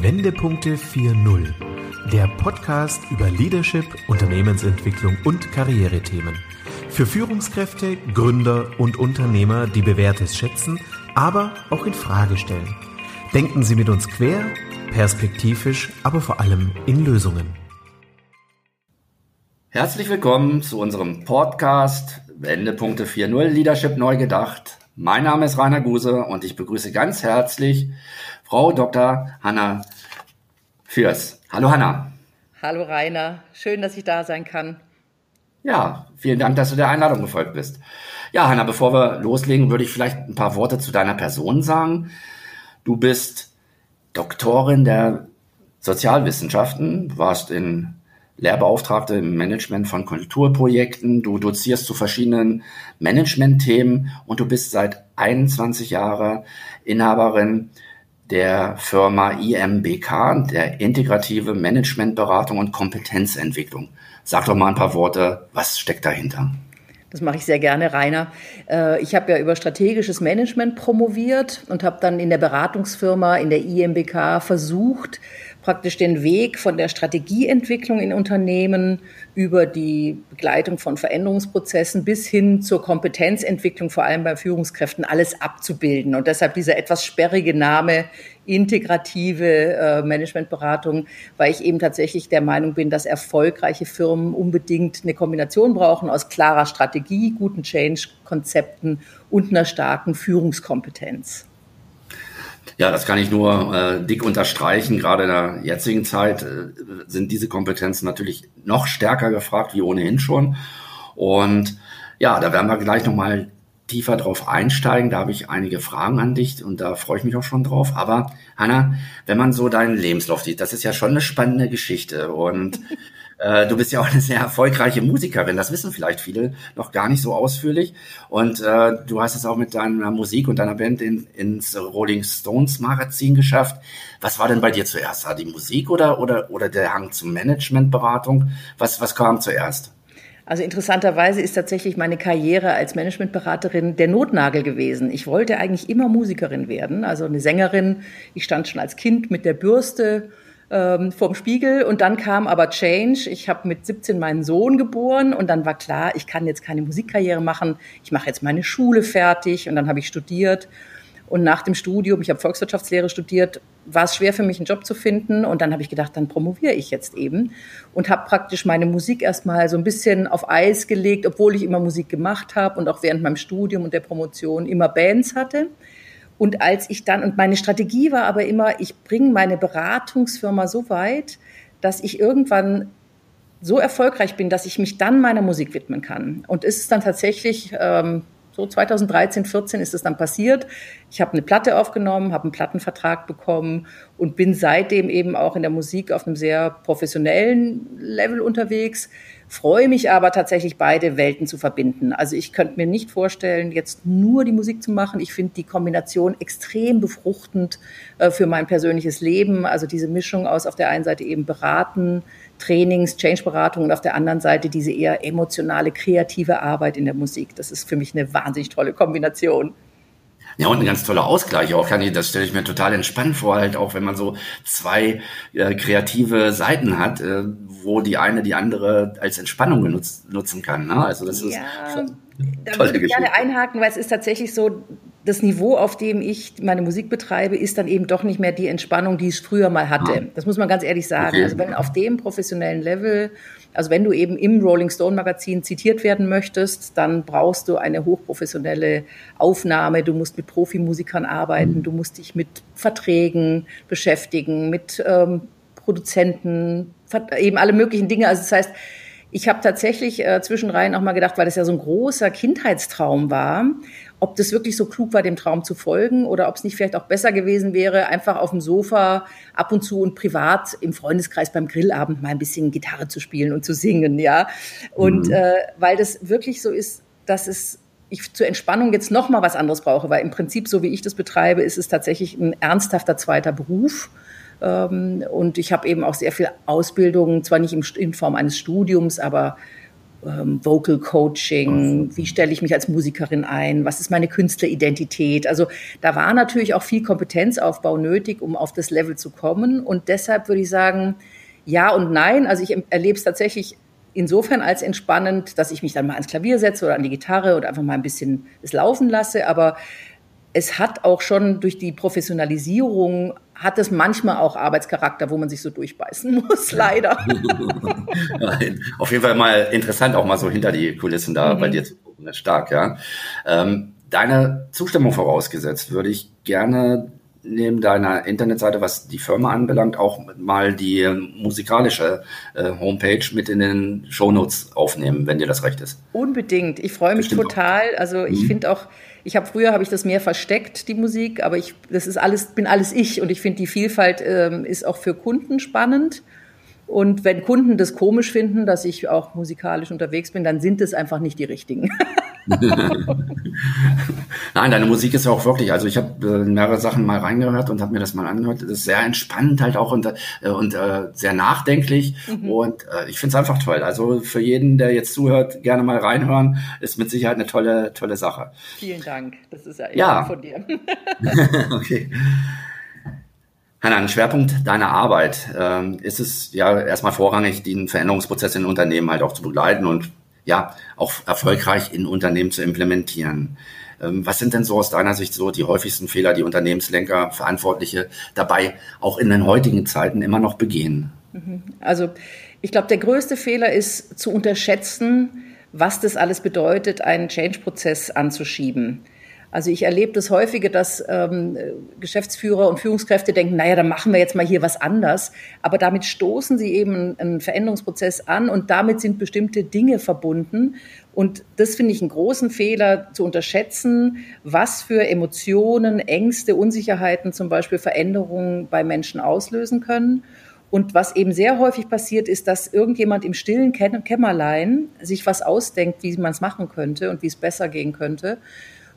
Wendepunkte 4.0, der Podcast über Leadership, Unternehmensentwicklung und Karrierethemen. Für Führungskräfte, Gründer und Unternehmer, die Bewährtes schätzen, aber auch in Frage stellen. Denken Sie mit uns quer, perspektivisch, aber vor allem in Lösungen. Herzlich willkommen zu unserem Podcast Wendepunkte 4.0 Leadership neu gedacht. Mein Name ist Rainer Guse und ich begrüße ganz herzlich Frau Dr. Hanna Fürs. Hallo Hanna. Hallo Rainer, schön, dass ich da sein kann. Ja, vielen Dank, dass du der Einladung gefolgt bist. Ja, Hanna, bevor wir loslegen, würde ich vielleicht ein paar Worte zu deiner Person sagen. Du bist Doktorin der Sozialwissenschaften, warst in Lehrbeauftragte im Management von Kulturprojekten. Du dozierst zu verschiedenen Management-Themen und du bist seit 21 Jahren Inhaberin der Firma IMBK, der Integrative Managementberatung und Kompetenzentwicklung. Sag doch mal ein paar Worte, was steckt dahinter? Das mache ich sehr gerne, Rainer. Äh, ich habe ja über strategisches Management promoviert und habe dann in der Beratungsfirma in der IMBK versucht, praktisch den Weg von der Strategieentwicklung in Unternehmen über die Begleitung von Veränderungsprozessen bis hin zur Kompetenzentwicklung, vor allem bei Führungskräften, alles abzubilden. Und deshalb dieser etwas sperrige Name integrative äh, Managementberatung, weil ich eben tatsächlich der Meinung bin, dass erfolgreiche Firmen unbedingt eine Kombination brauchen aus klarer Strategie, guten Change-Konzepten und einer starken Führungskompetenz. Ja, das kann ich nur äh, dick unterstreichen. Gerade in der jetzigen Zeit äh, sind diese Kompetenzen natürlich noch stärker gefragt wie ohnehin schon. Und ja, da werden wir gleich nochmal tiefer drauf einsteigen. Da habe ich einige Fragen an dich und da freue ich mich auch schon drauf. Aber Hanna, wenn man so deinen Lebenslauf sieht, das ist ja schon eine spannende Geschichte. Und äh, du bist ja auch eine sehr erfolgreiche Musikerin. Das wissen vielleicht viele noch gar nicht so ausführlich. Und äh, du hast es auch mit deiner Musik und deiner Band in, ins Rolling Stones Magazin geschafft. Was war denn bei dir zuerst? War die Musik oder, oder, oder der Hang zur Managementberatung? Was, was kam zuerst? Also interessanterweise ist tatsächlich meine Karriere als Managementberaterin der Notnagel gewesen. Ich wollte eigentlich immer Musikerin werden, also eine Sängerin. Ich stand schon als Kind mit der Bürste ähm, vorm Spiegel und dann kam aber Change. Ich habe mit 17 meinen Sohn geboren und dann war klar, ich kann jetzt keine Musikkarriere machen. Ich mache jetzt meine Schule fertig und dann habe ich studiert. Und nach dem Studium, ich habe Volkswirtschaftslehre studiert, war es schwer für mich, einen Job zu finden. Und dann habe ich gedacht, dann promoviere ich jetzt eben. Und habe praktisch meine Musik erstmal so ein bisschen auf Eis gelegt, obwohl ich immer Musik gemacht habe und auch während meinem Studium und der Promotion immer Bands hatte. Und als ich dann, und meine Strategie war aber immer, ich bringe meine Beratungsfirma so weit, dass ich irgendwann so erfolgreich bin, dass ich mich dann meiner Musik widmen kann. Und ist es dann tatsächlich, ähm, so 2013, 14 ist es dann passiert. Ich habe eine Platte aufgenommen, habe einen Plattenvertrag bekommen und bin seitdem eben auch in der Musik auf einem sehr professionellen Level unterwegs. Freue mich aber tatsächlich, beide Welten zu verbinden. Also ich könnte mir nicht vorstellen, jetzt nur die Musik zu machen. Ich finde die Kombination extrem befruchtend äh, für mein persönliches Leben. Also diese Mischung aus auf der einen Seite eben beraten, Trainings, Change-Beratung und auf der anderen Seite diese eher emotionale, kreative Arbeit in der Musik. Das ist für mich eine wahnsinnig tolle Kombination. Ja, und ein ganz toller Ausgleich auch, kann ich, das stelle ich mir total entspannt vor, halt auch wenn man so zwei äh, kreative Seiten hat, äh, wo die eine die andere als Entspannung genutzt, nutzen kann. Ne? Also das ist ja, da würde ich gerne einhaken, weil es ist tatsächlich so, das Niveau, auf dem ich meine Musik betreibe, ist dann eben doch nicht mehr die Entspannung, die ich früher mal hatte. Ah. Das muss man ganz ehrlich sagen. Okay. Also wenn auf dem professionellen Level also wenn du eben im Rolling Stone Magazin zitiert werden möchtest, dann brauchst du eine hochprofessionelle Aufnahme. Du musst mit Profimusikern arbeiten, mhm. du musst dich mit Verträgen beschäftigen, mit ähm, Produzenten, eben alle möglichen Dinge. Also das heißt, ich habe tatsächlich äh, zwischenrein auch mal gedacht, weil das ja so ein großer Kindheitstraum war ob das wirklich so klug war, dem Traum zu folgen oder ob es nicht vielleicht auch besser gewesen wäre, einfach auf dem Sofa ab und zu und privat im Freundeskreis beim Grillabend mal ein bisschen Gitarre zu spielen und zu singen, ja. Und mhm. äh, weil das wirklich so ist, dass es ich zur Entspannung jetzt noch mal was anderes brauche, weil im Prinzip, so wie ich das betreibe, ist es tatsächlich ein ernsthafter zweiter Beruf. Ähm, und ich habe eben auch sehr viel Ausbildung, zwar nicht in Form eines Studiums, aber ähm, Vocal Coaching, wie stelle ich mich als Musikerin ein, was ist meine Künstleridentität. Also da war natürlich auch viel Kompetenzaufbau nötig, um auf das Level zu kommen. Und deshalb würde ich sagen, ja und nein. Also ich erlebe es tatsächlich insofern als entspannend, dass ich mich dann mal ans Klavier setze oder an die Gitarre oder einfach mal ein bisschen es laufen lasse. Aber es hat auch schon durch die Professionalisierung hat es manchmal auch Arbeitscharakter, wo man sich so durchbeißen muss, leider. Auf jeden Fall mal interessant, auch mal so hinter die Kulissen da mhm. bei dir zu gucken. Stark, ja. Ähm, deine Zustimmung vorausgesetzt, würde ich gerne neben deiner Internetseite, was die Firma anbelangt, auch mal die musikalische äh, Homepage mit in den Shownotes aufnehmen, wenn dir das recht ist. Unbedingt. Ich freue mich Bestimmt total. Also ich mhm. finde auch, ich habe früher habe ich das mehr versteckt, die Musik, aber ich, das ist alles, bin alles ich und ich finde die Vielfalt ähm, ist auch für Kunden spannend. Und wenn Kunden das komisch finden, dass ich auch musikalisch unterwegs bin, dann sind es einfach nicht die richtigen. Nein, deine Musik ist ja auch wirklich, also ich habe äh, mehrere Sachen mal reingehört und habe mir das mal angehört. Das ist sehr entspannt halt auch und, äh, und äh, sehr nachdenklich mhm. und äh, ich finde es einfach toll. Also für jeden, der jetzt zuhört, gerne mal reinhören, ist mit Sicherheit eine tolle, tolle Sache. Vielen Dank, das ist ja, ja. von dir. okay. Hanna, ein Schwerpunkt deiner Arbeit ähm, ist es ja erstmal vorrangig, den Veränderungsprozess in Unternehmen halt auch zu begleiten und ja auch erfolgreich in Unternehmen zu implementieren. Ähm, was sind denn so aus deiner Sicht so die häufigsten Fehler, die Unternehmenslenker, Verantwortliche dabei auch in den heutigen Zeiten immer noch begehen? Mhm. Also ich glaube, der größte Fehler ist zu unterschätzen, was das alles bedeutet, einen Change-Prozess anzuschieben. Also ich erlebe das häufige, dass ähm, Geschäftsführer und Führungskräfte denken, naja, dann machen wir jetzt mal hier was anders. Aber damit stoßen sie eben einen Veränderungsprozess an und damit sind bestimmte Dinge verbunden. Und das finde ich einen großen Fehler zu unterschätzen, was für Emotionen, Ängste, Unsicherheiten zum Beispiel Veränderungen bei Menschen auslösen können. Und was eben sehr häufig passiert, ist, dass irgendjemand im stillen Kämmerlein sich was ausdenkt, wie man es machen könnte und wie es besser gehen könnte.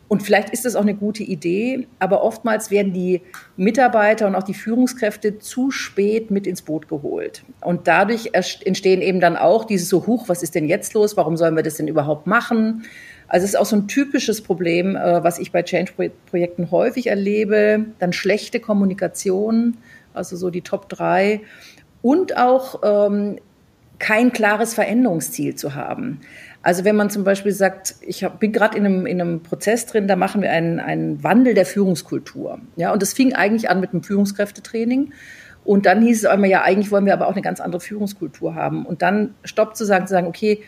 Und vielleicht ist das auch eine gute Idee, aber oftmals werden die Mitarbeiter und auch die Führungskräfte zu spät mit ins Boot geholt. Und dadurch entstehen eben dann auch dieses so, huch, was ist denn jetzt los? Warum sollen wir das denn überhaupt machen? Also es ist auch so ein typisches Problem, äh, was ich bei Change-Projekten häufig erlebe. Dann schlechte Kommunikation, also so die Top drei. Und auch ähm, kein klares Veränderungsziel zu haben. Also wenn man zum Beispiel sagt, ich hab, bin gerade in einem, in einem Prozess drin, da machen wir einen, einen Wandel der Führungskultur. Ja, und das fing eigentlich an mit einem Führungskräftetraining. Und dann hieß es einmal, ja, eigentlich wollen wir aber auch eine ganz andere Führungskultur haben. Und dann stoppt zu sagen, zu sagen, okay,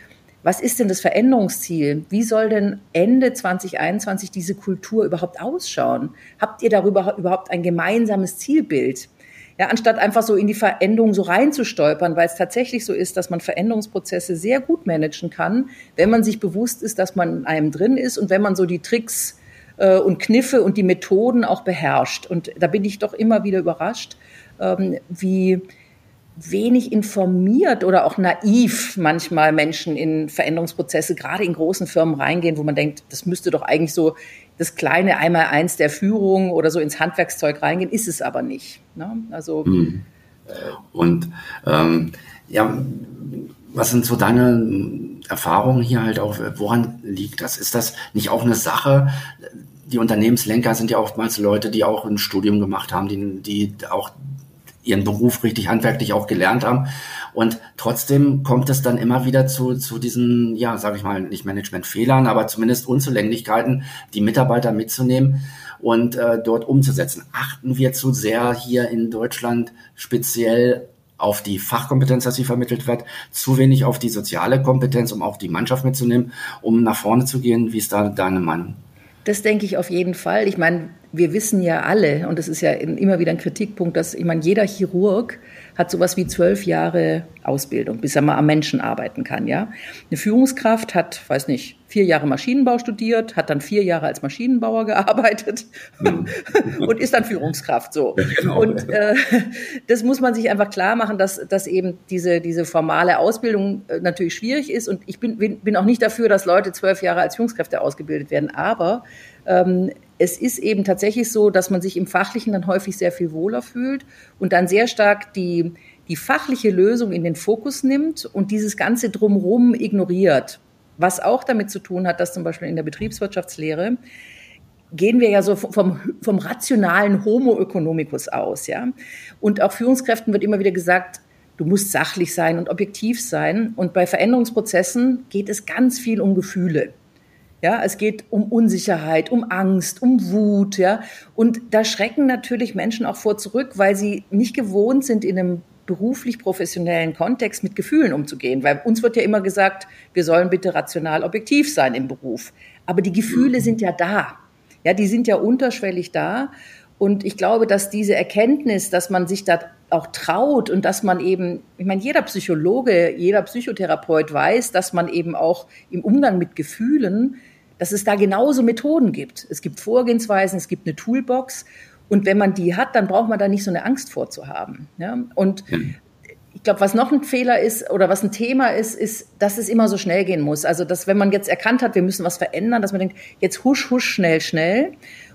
was ist denn das Veränderungsziel? Wie soll denn Ende 2021 diese Kultur überhaupt ausschauen? Habt ihr darüber überhaupt ein gemeinsames Zielbild? Ja, anstatt einfach so in die Veränderung so reinzustolpern, weil es tatsächlich so ist, dass man Veränderungsprozesse sehr gut managen kann, wenn man sich bewusst ist, dass man in einem drin ist und wenn man so die Tricks äh, und Kniffe und die Methoden auch beherrscht. Und da bin ich doch immer wieder überrascht, ähm, wie wenig informiert oder auch naiv manchmal Menschen in Veränderungsprozesse, gerade in großen Firmen reingehen, wo man denkt, das müsste doch eigentlich so das kleine Einmal-Eins der Führung oder so ins Handwerkszeug reingehen, ist es aber nicht. Ne? Also mhm. und ähm, ja, was sind so deine Erfahrungen hier halt auch? Woran liegt das? Ist das nicht auch eine Sache? Die Unternehmenslenker sind ja oftmals Leute, die auch ein Studium gemacht haben, die, die auch ihren Beruf richtig handwerklich auch gelernt haben. Und trotzdem kommt es dann immer wieder zu, zu diesen, ja, sage ich mal, nicht Managementfehlern, aber zumindest Unzulänglichkeiten, die Mitarbeiter mitzunehmen und äh, dort umzusetzen. Achten wir zu sehr hier in Deutschland speziell auf die Fachkompetenz, dass sie vermittelt wird, zu wenig auf die soziale Kompetenz, um auch die Mannschaft mitzunehmen, um nach vorne zu gehen. Wie ist da deine Meinung? Das denke ich auf jeden Fall. Ich meine, wir wissen ja alle, und das ist ja immer wieder ein Kritikpunkt, dass ich meine, jeder Chirurg hat sowas wie zwölf Jahre Ausbildung, bis er mal am Menschen arbeiten kann. Ja, eine Führungskraft hat, weiß nicht, vier Jahre Maschinenbau studiert, hat dann vier Jahre als Maschinenbauer gearbeitet mhm. und ist dann Führungskraft. So ja, genau. und äh, das muss man sich einfach klar machen, dass, dass eben diese diese formale Ausbildung äh, natürlich schwierig ist. Und ich bin, bin bin auch nicht dafür, dass Leute zwölf Jahre als Führungskräfte ausgebildet werden, aber ähm, es ist eben tatsächlich so, dass man sich im Fachlichen dann häufig sehr viel wohler fühlt und dann sehr stark die, die fachliche Lösung in den Fokus nimmt und dieses ganze drumherum ignoriert. Was auch damit zu tun hat, dass zum Beispiel in der Betriebswirtschaftslehre gehen wir ja so vom, vom rationalen Homo economicus aus, ja. Und auch Führungskräften wird immer wieder gesagt, du musst sachlich sein und objektiv sein. Und bei Veränderungsprozessen geht es ganz viel um Gefühle. Ja, es geht um Unsicherheit, um Angst, um Wut, ja. Und da schrecken natürlich Menschen auch vor zurück, weil sie nicht gewohnt sind, in einem beruflich professionellen Kontext mit Gefühlen umzugehen. Weil uns wird ja immer gesagt, wir sollen bitte rational objektiv sein im Beruf. Aber die Gefühle sind ja da. Ja, die sind ja unterschwellig da. Und ich glaube, dass diese Erkenntnis, dass man sich da auch traut und dass man eben, ich meine, jeder Psychologe, jeder Psychotherapeut weiß, dass man eben auch im Umgang mit Gefühlen, dass es da genauso Methoden gibt. Es gibt Vorgehensweisen, es gibt eine Toolbox. Und wenn man die hat, dann braucht man da nicht so eine Angst vorzuhaben. Ja? Und ich glaube, was noch ein Fehler ist oder was ein Thema ist, ist, dass es immer so schnell gehen muss. Also, dass wenn man jetzt erkannt hat, wir müssen was verändern, dass man denkt, jetzt husch, husch, schnell, schnell.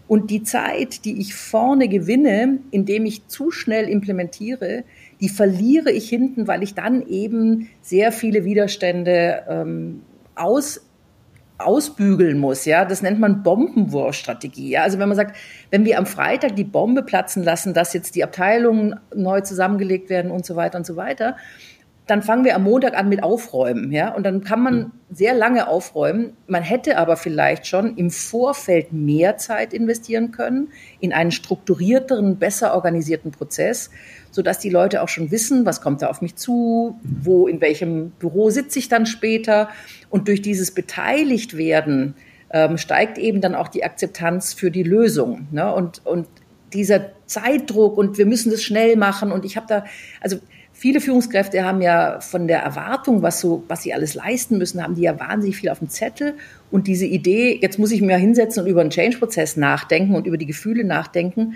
Und die Zeit, die ich vorne gewinne, indem ich zu schnell implementiere, die verliere ich hinten, weil ich dann eben sehr viele Widerstände ähm, aus ausbügeln muss, ja, das nennt man Bombenwurfstrategie. Ja? Also wenn man sagt, wenn wir am Freitag die Bombe platzen lassen, dass jetzt die Abteilungen neu zusammengelegt werden und so weiter und so weiter, dann fangen wir am Montag an mit Aufräumen, ja, und dann kann man hm. sehr lange aufräumen. Man hätte aber vielleicht schon im Vorfeld mehr Zeit investieren können in einen strukturierteren, besser organisierten Prozess, so dass die Leute auch schon wissen, was kommt da auf mich zu, wo, in welchem Büro sitze ich dann später. Und durch dieses Beteiligtwerden ähm, steigt eben dann auch die Akzeptanz für die Lösung. Ne? Und, und dieser Zeitdruck und wir müssen das schnell machen. Und ich habe da, also viele Führungskräfte haben ja von der Erwartung, was so, was sie alles leisten müssen, haben die ja wahnsinnig viel auf dem Zettel. Und diese Idee, jetzt muss ich mir hinsetzen und über einen Change-Prozess nachdenken und über die Gefühle nachdenken,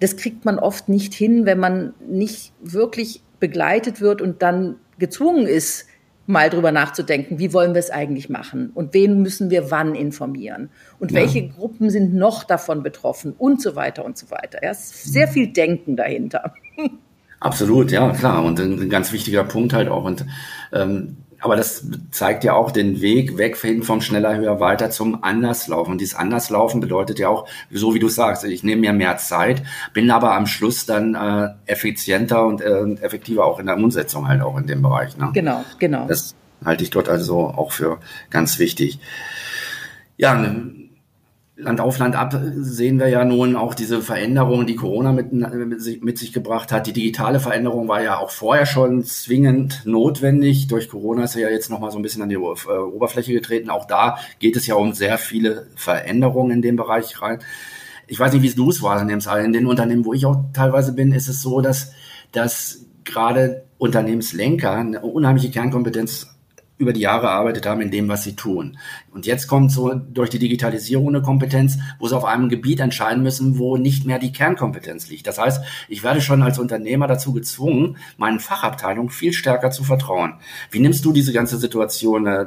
das kriegt man oft nicht hin, wenn man nicht wirklich begleitet wird und dann gezwungen ist, mal drüber nachzudenken, wie wollen wir es eigentlich machen und wen müssen wir wann informieren und ja. welche Gruppen sind noch davon betroffen und so weiter und so weiter. Ja, es ist sehr viel Denken dahinter. Absolut, ja, klar. Und ein, ganz wichtiger Punkt halt auch. Und ähm, aber das zeigt ja auch den Weg weg vom schneller, höher, weiter zum Anderslaufen. Und dieses Anderslaufen bedeutet ja auch, so wie du sagst, ich nehme mir mehr Zeit, bin aber am Schluss dann äh, effizienter und äh, effektiver auch in der Umsetzung halt auch in dem Bereich. Ne? Genau, genau. Das halte ich dort also auch für ganz wichtig. Ja, Land auf Land ab sehen wir ja nun auch diese Veränderungen, die Corona mit, mit, sich, mit, sich, gebracht hat. Die digitale Veränderung war ja auch vorher schon zwingend notwendig. Durch Corona ist er ja jetzt nochmal so ein bisschen an die äh, Oberfläche getreten. Auch da geht es ja um sehr viele Veränderungen in dem Bereich rein. Ich weiß nicht, wie es du es wahrnimmst, in den Unternehmen, wo ich auch teilweise bin, ist es so, dass, dass gerade Unternehmenslenker eine unheimliche Kernkompetenz über die Jahre erarbeitet haben in dem, was sie tun. Und jetzt kommt so durch die Digitalisierung eine Kompetenz, wo sie auf einem Gebiet entscheiden müssen, wo nicht mehr die Kernkompetenz liegt. Das heißt, ich werde schon als Unternehmer dazu gezwungen, meinen Fachabteilungen viel stärker zu vertrauen. Wie nimmst du diese ganze Situation äh,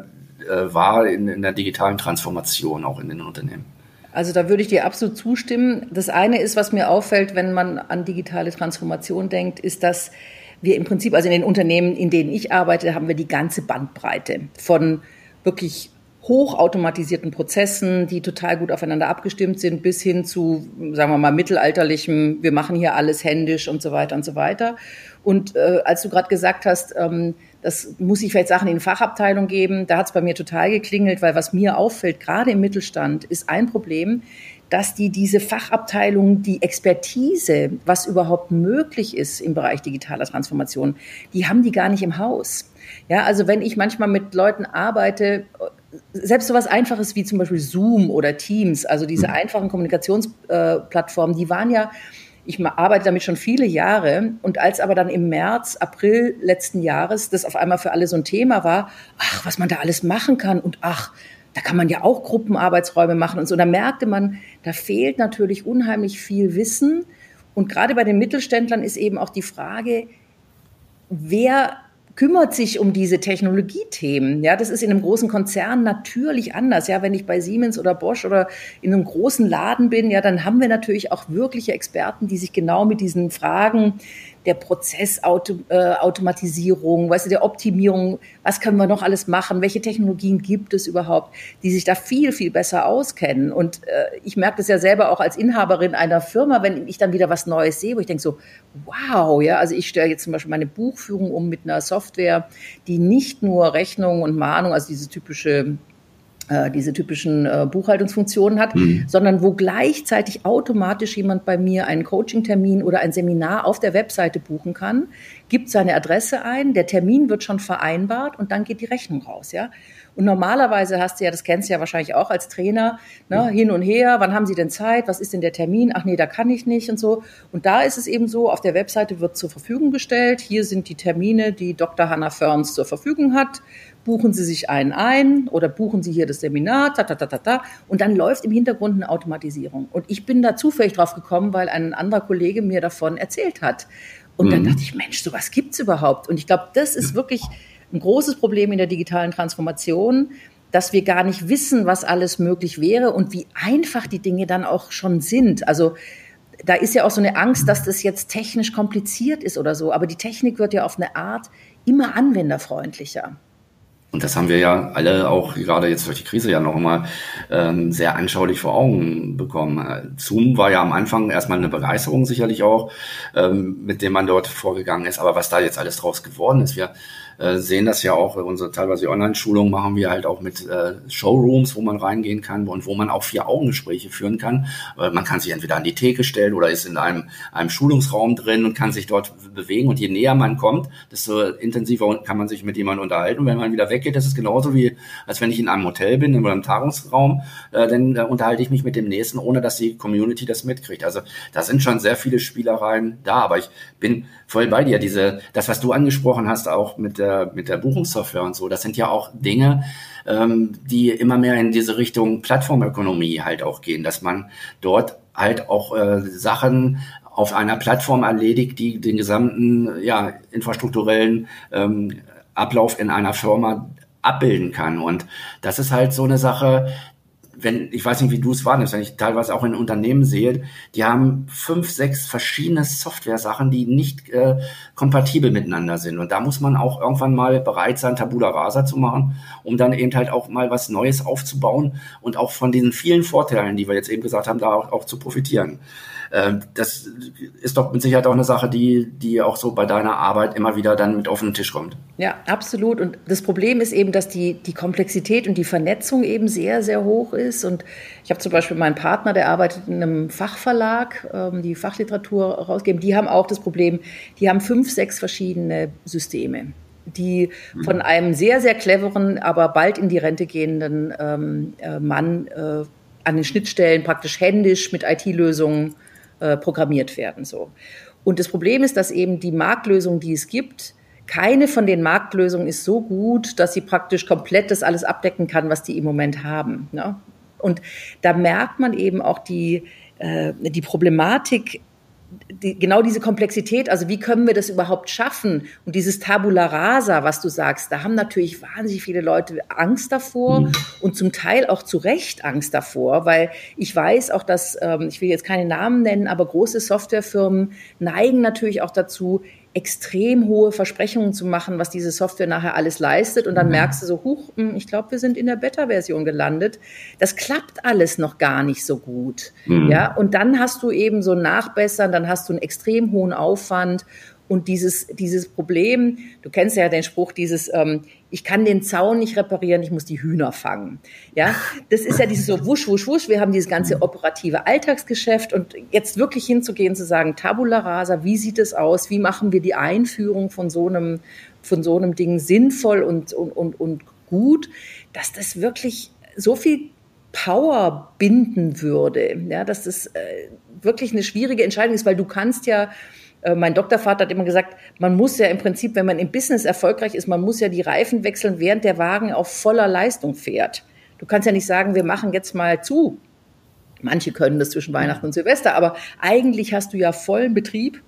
wahr in, in der digitalen Transformation auch in den Unternehmen? Also da würde ich dir absolut zustimmen. Das eine ist, was mir auffällt, wenn man an digitale Transformation denkt, ist, dass wir im Prinzip, also in den Unternehmen, in denen ich arbeite, haben wir die ganze Bandbreite von wirklich hochautomatisierten Prozessen, die total gut aufeinander abgestimmt sind, bis hin zu, sagen wir mal, mittelalterlichem, wir machen hier alles händisch und so weiter und so weiter. Und äh, als du gerade gesagt hast, ähm, das muss ich vielleicht Sachen in Fachabteilung geben, da hat es bei mir total geklingelt, weil was mir auffällt, gerade im Mittelstand, ist ein Problem, dass die diese Fachabteilung, die Expertise, was überhaupt möglich ist im Bereich digitaler Transformation, die haben die gar nicht im Haus. Ja, also wenn ich manchmal mit Leuten arbeite, selbst so was Einfaches wie zum Beispiel Zoom oder Teams, also diese mhm. einfachen Kommunikationsplattformen, die waren ja, ich arbeite damit schon viele Jahre und als aber dann im März, April letzten Jahres das auf einmal für alle so ein Thema war, ach, was man da alles machen kann und ach, da kann man ja auch Gruppenarbeitsräume machen und so. Da merkte man, da fehlt natürlich unheimlich viel Wissen. Und gerade bei den Mittelständlern ist eben auch die Frage, wer kümmert sich um diese Technologiethemen. Ja, das ist in einem großen Konzern natürlich anders. Ja, wenn ich bei Siemens oder Bosch oder in einem großen Laden bin, ja, dann haben wir natürlich auch wirkliche Experten, die sich genau mit diesen Fragen der Prozessautomatisierung, äh, weißt du, der Optimierung, was können wir noch alles machen, welche Technologien gibt es überhaupt, die sich da viel, viel besser auskennen. Und äh, ich merke das ja selber auch als Inhaberin einer Firma, wenn ich dann wieder was Neues sehe, wo ich denke so, wow, ja, also ich stelle jetzt zum Beispiel meine Buchführung um mit einer Software, die nicht nur Rechnung und Mahnung, also diese typische diese typischen äh, Buchhaltungsfunktionen hat, mhm. sondern wo gleichzeitig automatisch jemand bei mir einen Coaching-Termin oder ein Seminar auf der Webseite buchen kann, gibt seine Adresse ein, der Termin wird schon vereinbart und dann geht die Rechnung raus, ja. Und normalerweise hast du ja, das kennst du ja wahrscheinlich auch als Trainer, ne, hin und her, wann haben Sie denn Zeit, was ist denn der Termin, ach nee, da kann ich nicht und so. Und da ist es eben so, auf der Webseite wird zur Verfügung gestellt, hier sind die Termine, die Dr. Hannah Ferns zur Verfügung hat buchen Sie sich einen ein oder buchen Sie hier das Seminar, ta, ta, ta, ta, ta. Und dann läuft im Hintergrund eine Automatisierung. Und ich bin da zufällig drauf gekommen, weil ein anderer Kollege mir davon erzählt hat. Und mhm. dann dachte ich, Mensch, sowas gibt's überhaupt. Und ich glaube, das ist wirklich ein großes Problem in der digitalen Transformation, dass wir gar nicht wissen, was alles möglich wäre und wie einfach die Dinge dann auch schon sind. Also da ist ja auch so eine Angst, dass das jetzt technisch kompliziert ist oder so. Aber die Technik wird ja auf eine Art immer anwenderfreundlicher. Und das haben wir ja alle auch gerade jetzt durch die Krise ja noch einmal ähm, sehr anschaulich vor Augen bekommen. Zoom war ja am Anfang erstmal eine Begeisterung sicherlich auch, ähm, mit dem man dort vorgegangen ist. Aber was da jetzt alles draus geworden ist, wir äh, sehen das ja auch, unsere teilweise Online-Schulungen machen wir halt auch mit äh, Showrooms, wo man reingehen kann und wo man auch Vier-Augen-Gespräche führen kann. Äh, man kann sich entweder an die Theke stellen oder ist in einem, einem Schulungsraum drin und kann sich dort bewegen. Und je näher man kommt, desto intensiver kann man sich mit jemandem unterhalten. Und wenn man wieder weggeht, das ist genauso wie, als wenn ich in einem Hotel bin, in einem Tagungsraum, äh, dann äh, unterhalte ich mich mit dem Nächsten, ohne dass die Community das mitkriegt. Also da sind schon sehr viele Spielereien da, aber ich bin voll bei dir. Diese, das, was du angesprochen hast, auch mit der, mit der Buchungssoftware und so, das sind ja auch Dinge, ähm, die immer mehr in diese Richtung Plattformökonomie halt auch gehen, dass man dort halt auch äh, Sachen auf einer Plattform erledigt, die den gesamten ja, infrastrukturellen ähm, Ablauf in einer Firma abbilden kann. Und das ist halt so eine Sache, wenn, ich weiß nicht, wie du es wahrnimmst, wenn ich teilweise auch in Unternehmen sehe, die haben fünf, sechs verschiedene Software-Sachen, die nicht äh, kompatibel miteinander sind. Und da muss man auch irgendwann mal bereit sein, Tabula Rasa zu machen, um dann eben halt auch mal was Neues aufzubauen und auch von diesen vielen Vorteilen, die wir jetzt eben gesagt haben, da auch, auch zu profitieren. Ähm, das ist doch mit Sicherheit auch eine Sache, die, die auch so bei deiner Arbeit immer wieder dann mit auf den Tisch kommt. Ja, absolut. Und das Problem ist eben, dass die, die Komplexität und die Vernetzung eben sehr, sehr hoch ist. Und ich habe zum Beispiel meinen Partner, der arbeitet in einem Fachverlag, ähm, die Fachliteratur rausgeben. Die haben auch das Problem, die haben fünf, sechs verschiedene Systeme die mhm. von einem sehr, sehr cleveren, aber bald in die Rente gehenden ähm, äh, Mann äh, an den Schnittstellen praktisch händisch mit IT-Lösungen äh, programmiert werden. So. Und das Problem ist, dass eben die Marktlösung, die es gibt, keine von den Marktlösungen ist so gut, dass sie praktisch komplett das alles abdecken kann, was die im Moment haben. Ne? Und da merkt man eben auch die, äh, die Problematik die, genau diese Komplexität, also wie können wir das überhaupt schaffen? Und dieses Tabula rasa, was du sagst, da haben natürlich wahnsinnig viele Leute Angst davor mhm. und zum Teil auch zu Recht Angst davor, weil ich weiß auch, dass, ähm, ich will jetzt keine Namen nennen, aber große Softwarefirmen neigen natürlich auch dazu, extrem hohe Versprechungen zu machen, was diese Software nachher alles leistet. Und dann mhm. merkst du so, huch, hm, ich glaube, wir sind in der Beta-Version gelandet. Das klappt alles noch gar nicht so gut. Mhm. Ja, und dann hast du eben so ein Nachbessern, dann hast du einen extrem hohen Aufwand. Und dieses, dieses Problem, du kennst ja den Spruch, dieses, ähm, ich kann den Zaun nicht reparieren, ich muss die Hühner fangen. Ja, das ist ja dieses so wusch, wusch, wusch. Wir haben dieses ganze operative Alltagsgeschäft und jetzt wirklich hinzugehen, zu sagen, Tabula rasa, wie sieht es aus? Wie machen wir die Einführung von so einem, von so einem Ding sinnvoll und, und, und, und gut, dass das wirklich so viel Power binden würde, ja, dass das äh, wirklich eine schwierige Entscheidung ist, weil du kannst ja mein Doktorvater hat immer gesagt, man muss ja im Prinzip, wenn man im Business erfolgreich ist, man muss ja die Reifen wechseln, während der Wagen auf voller Leistung fährt. Du kannst ja nicht sagen, wir machen jetzt mal zu. Manche können das zwischen Weihnachten und Silvester, aber eigentlich hast du ja vollen Betrieb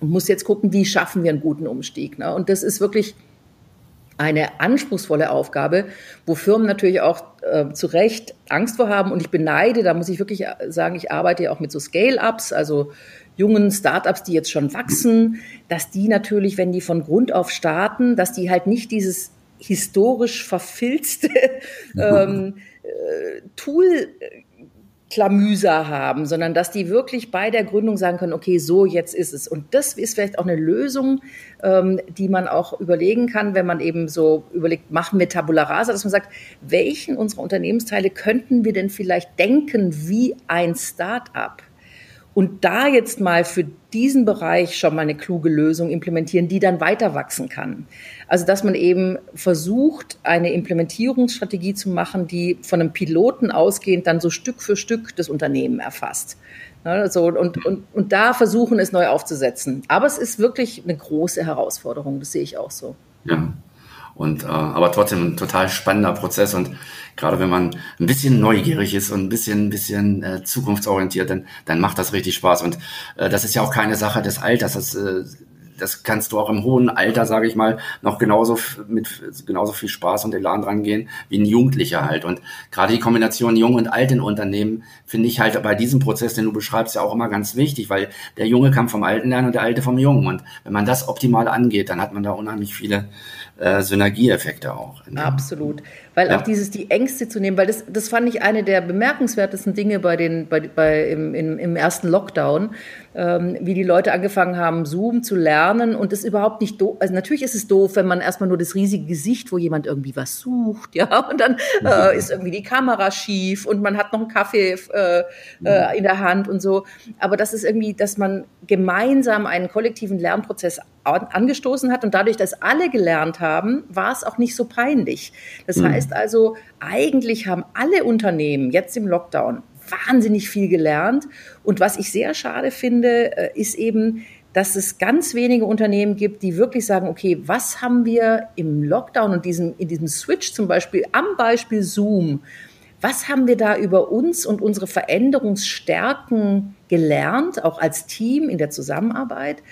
und musst jetzt gucken, wie schaffen wir einen guten Umstieg. Ne? Und das ist wirklich eine anspruchsvolle Aufgabe, wo Firmen natürlich auch äh, zu Recht Angst vor haben. Und ich beneide, da muss ich wirklich sagen, ich arbeite ja auch mit so Scale-Ups, also jungen Startups, die jetzt schon wachsen, dass die natürlich, wenn die von Grund auf starten, dass die halt nicht dieses historisch verfilzte ähm, äh, Tool Klamüser haben, sondern dass die wirklich bei der Gründung sagen können, okay, so jetzt ist es. Und das ist vielleicht auch eine Lösung, ähm, die man auch überlegen kann, wenn man eben so überlegt, machen wir Tabula Rasa, dass man sagt, welchen unserer Unternehmensteile könnten wir denn vielleicht denken wie ein Start-up? Und da jetzt mal für diesen Bereich schon mal eine kluge Lösung implementieren, die dann weiter wachsen kann. Also dass man eben versucht, eine Implementierungsstrategie zu machen, die von einem Piloten ausgehend dann so Stück für Stück das Unternehmen erfasst. Also, und, und, und da versuchen, es neu aufzusetzen. Aber es ist wirklich eine große Herausforderung, das sehe ich auch so. Ja. Und äh, aber trotzdem ein total spannender Prozess und gerade wenn man ein bisschen neugierig ist und ein bisschen, ein bisschen äh, zukunftsorientiert, dann, dann macht das richtig Spaß. Und äh, das ist ja auch keine Sache des Alters. Das, äh, das kannst du auch im hohen Alter, sage ich mal, noch genauso mit genauso viel Spaß und Elan rangehen wie ein Jugendlicher halt. Und gerade die Kombination jung und alt in Unternehmen finde ich halt bei diesem Prozess, den du beschreibst, ja auch immer ganz wichtig, weil der Junge kann vom Alten lernen und der Alte vom Jungen. Und wenn man das optimal angeht, dann hat man da unheimlich viele äh, Synergieeffekte auch. Absolut. Weil ja. auch dieses, die Ängste zu nehmen, weil das, das fand ich eine der bemerkenswertesten Dinge bei den, bei, bei, im, im, im ersten Lockdown, ähm, wie die Leute angefangen haben, Zoom zu lernen und das überhaupt nicht doof, also natürlich ist es doof, wenn man erstmal nur das riesige Gesicht, wo jemand irgendwie was sucht, ja, und dann äh, ist irgendwie die Kamera schief und man hat noch einen Kaffee äh, äh, in der Hand und so. Aber das ist irgendwie, dass man gemeinsam einen kollektiven Lernprozess angestoßen hat und dadurch, dass alle gelernt haben, war es auch nicht so peinlich. Das mhm. heißt also, eigentlich haben alle Unternehmen jetzt im Lockdown wahnsinnig viel gelernt. Und was ich sehr schade finde, äh, ist eben, dass es ganz wenige Unternehmen gibt, die wirklich sagen, okay, was haben wir im Lockdown und diesem, in diesem Switch zum Beispiel, am Beispiel Zoom, was haben wir da über uns und unsere Veränderungsstärken gelernt, auch als Team in der Zusammenarbeit?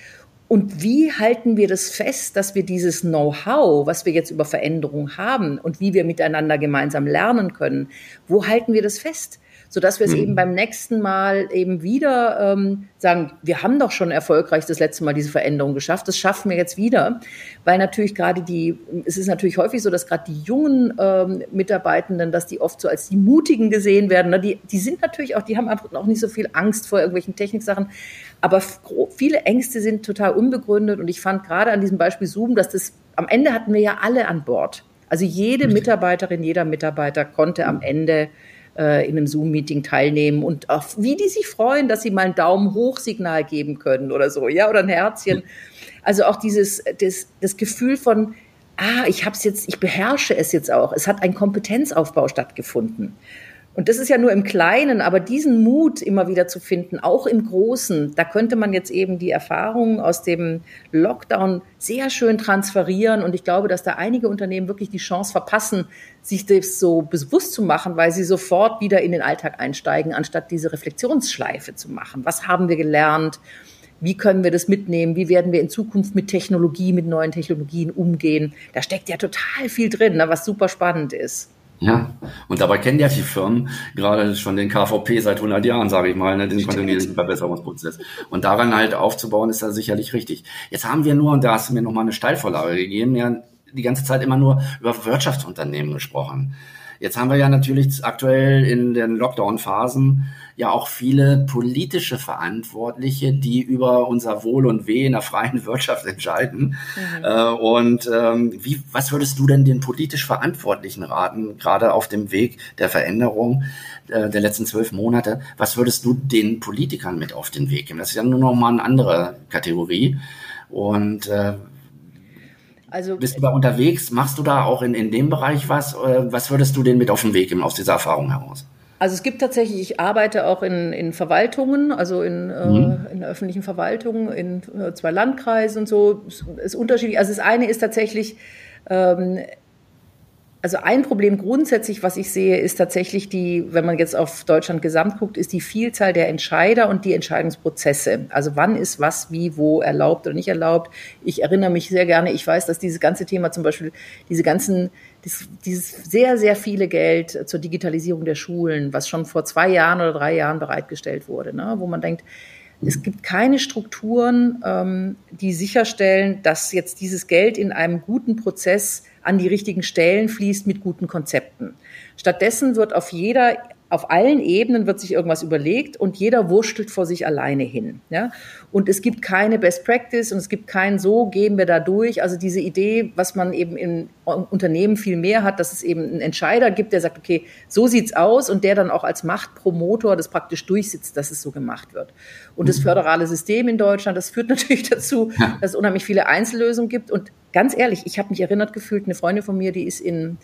Und wie halten wir das fest, dass wir dieses Know-how, was wir jetzt über Veränderung haben und wie wir miteinander gemeinsam lernen können, wo halten wir das fest? Sodass wir es mhm. eben beim nächsten Mal eben wieder ähm, sagen, wir haben doch schon erfolgreich das letzte Mal diese Veränderung geschafft, das schaffen wir jetzt wieder, weil natürlich gerade die, es ist natürlich häufig so, dass gerade die jungen ähm, Mitarbeitenden, dass die oft so als die Mutigen gesehen werden, ne? die, die sind natürlich auch, die haben auch nicht so viel Angst vor irgendwelchen Techniksachen, aber viele Ängste sind total unbegründet und ich fand gerade an diesem Beispiel Zoom, dass das, am Ende hatten wir ja alle an Bord. Also jede Mitarbeiterin, jeder Mitarbeiter konnte am Ende äh, in einem Zoom-Meeting teilnehmen und auch wie die sich freuen, dass sie mal ein Daumen hoch Signal geben können oder so, ja, oder ein Herzchen. Also auch dieses, das, das Gefühl von, ah, ich habe es jetzt, ich beherrsche es jetzt auch. Es hat ein Kompetenzaufbau stattgefunden. Und das ist ja nur im Kleinen, aber diesen Mut immer wieder zu finden, auch im Großen, da könnte man jetzt eben die Erfahrungen aus dem Lockdown sehr schön transferieren. Und ich glaube, dass da einige Unternehmen wirklich die Chance verpassen, sich das so bewusst zu machen, weil sie sofort wieder in den Alltag einsteigen, anstatt diese Reflexionsschleife zu machen. Was haben wir gelernt? Wie können wir das mitnehmen? Wie werden wir in Zukunft mit Technologie, mit neuen Technologien umgehen? Da steckt ja total viel drin, ne, was super spannend ist. Ja, und dabei kennen ja die Firmen gerade schon den KVP seit 100 Jahren, sage ich mal, ne, den kontinuierlichen Verbesserungsprozess. Und daran halt aufzubauen, ist da sicherlich richtig. Jetzt haben wir nur, und da hast du mir nochmal eine Steilvorlage gegeben, ja die ganze Zeit immer nur über Wirtschaftsunternehmen gesprochen. Jetzt haben wir ja natürlich aktuell in den Lockdown-Phasen ja auch viele politische Verantwortliche, die über unser Wohl und Weh in der freien Wirtschaft entscheiden. Mhm. Äh, und ähm, wie, was würdest du denn den politisch Verantwortlichen raten, gerade auf dem Weg der Veränderung äh, der letzten zwölf Monate? Was würdest du den Politikern mit auf den Weg geben? Das ist ja nur noch mal eine andere Kategorie. Und äh, also, Bist du da unterwegs? Machst du da auch in, in dem Bereich was? Was würdest du denen mit auf den Weg geben aus dieser Erfahrung heraus? Also es gibt tatsächlich, ich arbeite auch in, in Verwaltungen, also in, äh, mhm. äh, in öffentlichen Verwaltungen, in äh, zwei Landkreisen und so. Es ist unterschiedlich. Also das eine ist tatsächlich, ähm, also ein Problem grundsätzlich, was ich sehe, ist tatsächlich die, wenn man jetzt auf Deutschland gesamt guckt, ist die Vielzahl der Entscheider und die Entscheidungsprozesse. Also wann ist was, wie, wo erlaubt oder nicht erlaubt. Ich erinnere mich sehr gerne, ich weiß, dass dieses ganze Thema zum Beispiel, diese ganzen, dieses, dieses sehr, sehr viele Geld zur Digitalisierung der Schulen, was schon vor zwei Jahren oder drei Jahren bereitgestellt wurde, ne, wo man denkt, Es gibt keine Strukturen, ähm, die sicherstellen, dass jetzt dieses Geld in einem guten Prozess an die richtigen Stellen fließt mit guten Konzepten. Stattdessen wird auf jeder auf allen Ebenen wird sich irgendwas überlegt und jeder wurschtelt vor sich alleine hin. Ja? Und es gibt keine Best Practice und es gibt kein so gehen wir da durch. Also diese Idee, was man eben in Unternehmen viel mehr hat, dass es eben einen Entscheider gibt, der sagt, okay, so sieht's aus und der dann auch als Machtpromotor das praktisch durchsitzt, dass es so gemacht wird. Und das mhm. föderale System in Deutschland, das führt natürlich dazu, dass es unheimlich viele Einzellösungen gibt. Und ganz ehrlich, ich habe mich erinnert gefühlt, eine Freundin von mir, die ist in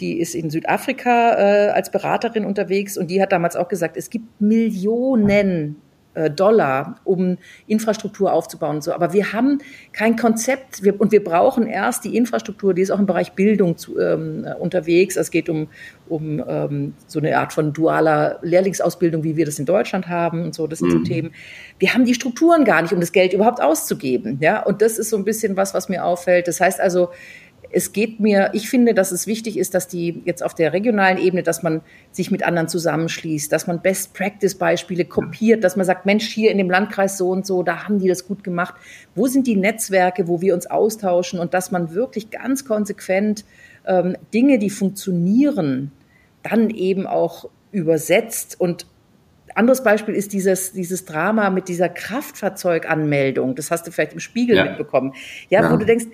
die ist in Südafrika äh, als Beraterin unterwegs und die hat damals auch gesagt, es gibt Millionen äh, Dollar, um Infrastruktur aufzubauen und so. Aber wir haben kein Konzept wir, und wir brauchen erst die Infrastruktur, die ist auch im Bereich Bildung zu, ähm, unterwegs. Es geht um, um ähm, so eine Art von dualer Lehrlingsausbildung, wie wir das in Deutschland haben und so. Das sind mhm. so Themen. Wir haben die Strukturen gar nicht, um das Geld überhaupt auszugeben. Ja, und das ist so ein bisschen was, was mir auffällt. Das heißt also, es geht mir, ich finde, dass es wichtig ist, dass die jetzt auf der regionalen Ebene, dass man sich mit anderen zusammenschließt, dass man Best-Practice-Beispiele kopiert, dass man sagt, Mensch, hier in dem Landkreis so und so, da haben die das gut gemacht. Wo sind die Netzwerke, wo wir uns austauschen und dass man wirklich ganz konsequent ähm, Dinge, die funktionieren, dann eben auch übersetzt und anderes Beispiel ist dieses, dieses Drama mit dieser Kraftfahrzeuganmeldung. Das hast du vielleicht im Spiegel ja. mitbekommen. Ja, ja, wo du denkst,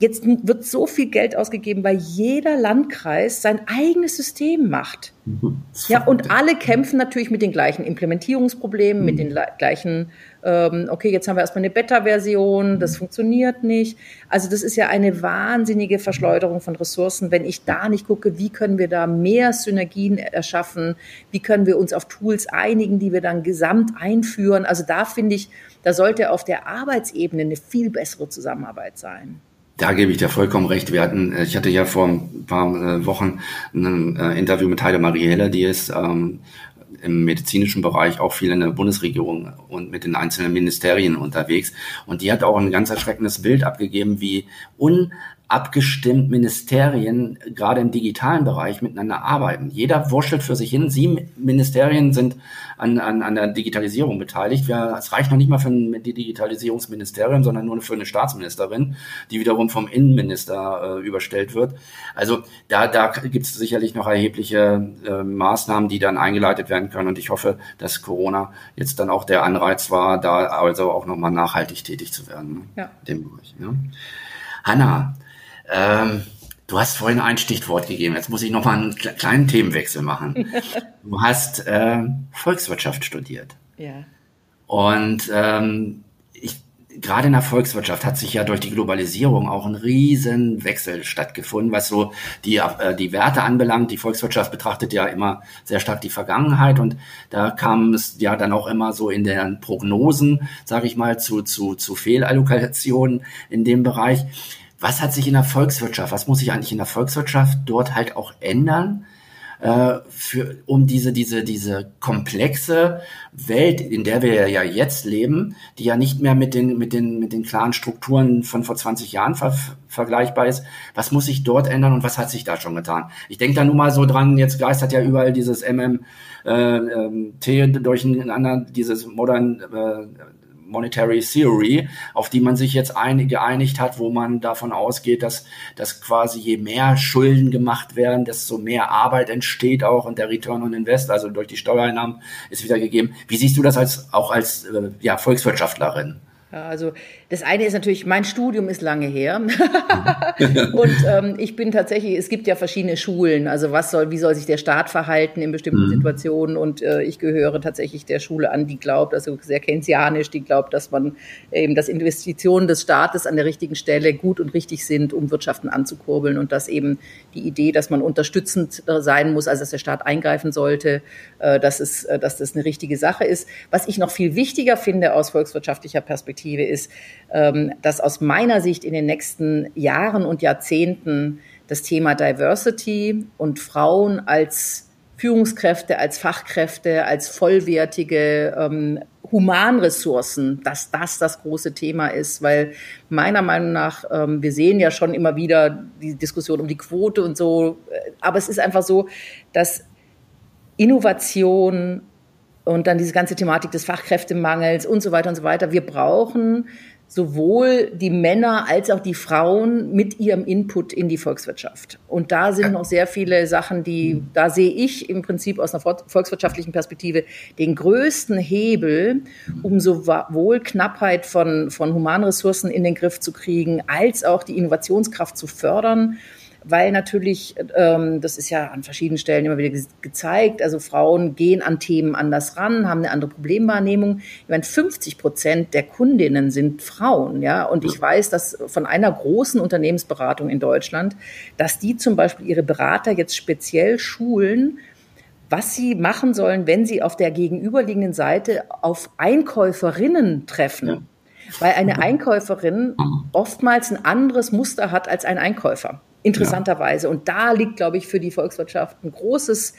Jetzt wird so viel Geld ausgegeben, weil jeder Landkreis sein eigenes System macht. Mhm. Ja, und alle kämpfen natürlich mit den gleichen Implementierungsproblemen, mhm. mit den gleichen, ähm, okay, jetzt haben wir erstmal eine Beta-Version, das mhm. funktioniert nicht. Also das ist ja eine wahnsinnige Verschleuderung von Ressourcen, wenn ich da nicht gucke, wie können wir da mehr Synergien erschaffen, wie können wir uns auf Tools einigen, die wir dann gesamt einführen. Also da finde ich, da sollte auf der Arbeitsebene eine viel bessere Zusammenarbeit sein. Da gebe ich dir vollkommen recht. Wir hatten, äh, ich hatte ja vor ein paar äh, Wochen ein äh, Interview mit Heide Marie Heller, die ist ähm, im medizinischen Bereich auch viel in der Bundesregierung und mit den einzelnen Ministerien unterwegs. Und die hat auch ein ganz erschreckendes Bild abgegeben, wie un abgestimmt Ministerien gerade im digitalen Bereich miteinander arbeiten. Jeder wurschtelt für sich hin. Sie Ministerien sind an, an, an der Digitalisierung beteiligt. Wir, es reicht noch nicht mal für ein Digitalisierungsministerium, sondern nur für eine Staatsministerin, die wiederum vom Innenminister äh, überstellt wird. Also da, da gibt es sicherlich noch erhebliche äh, Maßnahmen, die dann eingeleitet werden können. Und ich hoffe, dass Corona jetzt dann auch der Anreiz war, da also auch nochmal nachhaltig tätig zu werden. Ne? Ja. Dem Bereich. Ne? Hanna, ähm, du hast vorhin ein Stichwort gegeben. Jetzt muss ich noch mal einen kleinen Themenwechsel machen. Du hast äh, Volkswirtschaft studiert. Ja. Und ähm, ich, gerade in der Volkswirtschaft hat sich ja durch die Globalisierung auch ein riesen Wechsel stattgefunden, was so die, äh, die Werte anbelangt. Die Volkswirtschaft betrachtet ja immer sehr stark die Vergangenheit und da kam es ja dann auch immer so in den Prognosen, sage ich mal, zu, zu, zu Fehlallokationen in dem Bereich was hat sich in der Volkswirtschaft, was muss sich eigentlich in der Volkswirtschaft dort halt auch ändern, äh, für, um diese, diese, diese komplexe Welt, in der wir ja jetzt leben, die ja nicht mehr mit den, mit den, mit den klaren Strukturen von vor 20 Jahren ver vergleichbar ist. Was muss sich dort ändern und was hat sich da schon getan? Ich denke da nun mal so dran, jetzt geistert ja überall dieses MMT äh, ähm, durcheinander, dieses Modern äh, Monetary Theory, auf die man sich jetzt ein, geeinigt hat, wo man davon ausgeht, dass, dass quasi je mehr Schulden gemacht werden, desto mehr Arbeit entsteht auch und der Return on Invest, also durch die Steuereinnahmen, ist wieder gegeben. Wie siehst du das als, auch als äh, ja, Volkswirtschaftlerin? Ja, also das eine ist natürlich, mein Studium ist lange her. und ähm, ich bin tatsächlich, es gibt ja verschiedene Schulen. Also was soll, wie soll sich der Staat verhalten in bestimmten mhm. Situationen? Und äh, ich gehöre tatsächlich der Schule an, die glaubt, also sehr keynesianisch, die glaubt, dass man eben, dass Investitionen des Staates an der richtigen Stelle gut und richtig sind, um Wirtschaften anzukurbeln und dass eben die Idee, dass man unterstützend äh, sein muss, also dass der Staat eingreifen sollte, äh, dass, es, äh, dass das eine richtige Sache ist. Was ich noch viel wichtiger finde aus volkswirtschaftlicher Perspektive ist, ähm, dass aus meiner Sicht in den nächsten Jahren und Jahrzehnten das Thema Diversity und Frauen als Führungskräfte, als Fachkräfte, als vollwertige ähm, Humanressourcen, dass das das große Thema ist, weil meiner Meinung nach, ähm, wir sehen ja schon immer wieder die Diskussion um die Quote und so, äh, aber es ist einfach so, dass Innovation und dann diese ganze Thematik des Fachkräftemangels und so weiter und so weiter. Wir brauchen sowohl die Männer als auch die Frauen mit ihrem Input in die Volkswirtschaft. Und da sind noch sehr viele Sachen, die, da sehe ich im Prinzip aus einer volkswirtschaftlichen Perspektive den größten Hebel, um sowohl Knappheit von, von Humanressourcen in den Griff zu kriegen, als auch die Innovationskraft zu fördern weil natürlich, ähm, das ist ja an verschiedenen Stellen immer wieder ge gezeigt, also Frauen gehen an Themen anders ran, haben eine andere Problemwahrnehmung. Ich meine, 50 Prozent der Kundinnen sind Frauen, ja, und ich weiß, dass von einer großen Unternehmensberatung in Deutschland, dass die zum Beispiel ihre Berater jetzt speziell schulen, was sie machen sollen, wenn sie auf der gegenüberliegenden Seite auf Einkäuferinnen treffen. Ja. Weil eine Einkäuferin oftmals ein anderes Muster hat als ein Einkäufer interessanterweise. Ja. Und da liegt, glaube ich, für die Volkswirtschaft ein großes,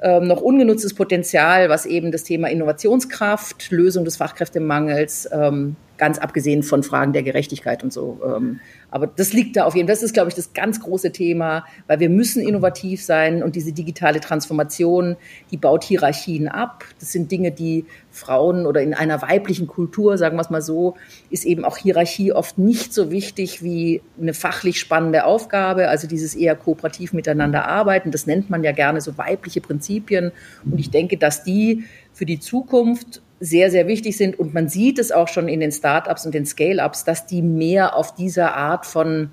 ähm, noch ungenutztes Potenzial, was eben das Thema Innovationskraft, Lösung des Fachkräftemangels, ähm, ganz abgesehen von Fragen der Gerechtigkeit und so, ähm, aber das liegt da auf jeden Fall. Das ist, glaube ich, das ganz große Thema, weil wir müssen innovativ sein und diese digitale Transformation, die baut Hierarchien ab. Das sind Dinge, die Frauen oder in einer weiblichen Kultur, sagen wir es mal so, ist eben auch Hierarchie oft nicht so wichtig wie eine fachlich spannende Aufgabe, also dieses eher kooperativ miteinander arbeiten. Das nennt man ja gerne so weibliche Prinzipien. Und ich denke, dass die für die Zukunft sehr, sehr wichtig sind. Und man sieht es auch schon in den Startups und den Scale-ups, dass die mehr auf dieser Art von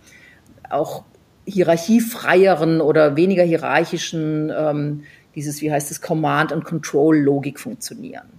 auch hierarchiefreieren oder weniger hierarchischen, ähm, dieses, wie heißt es, Command- and Control-Logik funktionieren.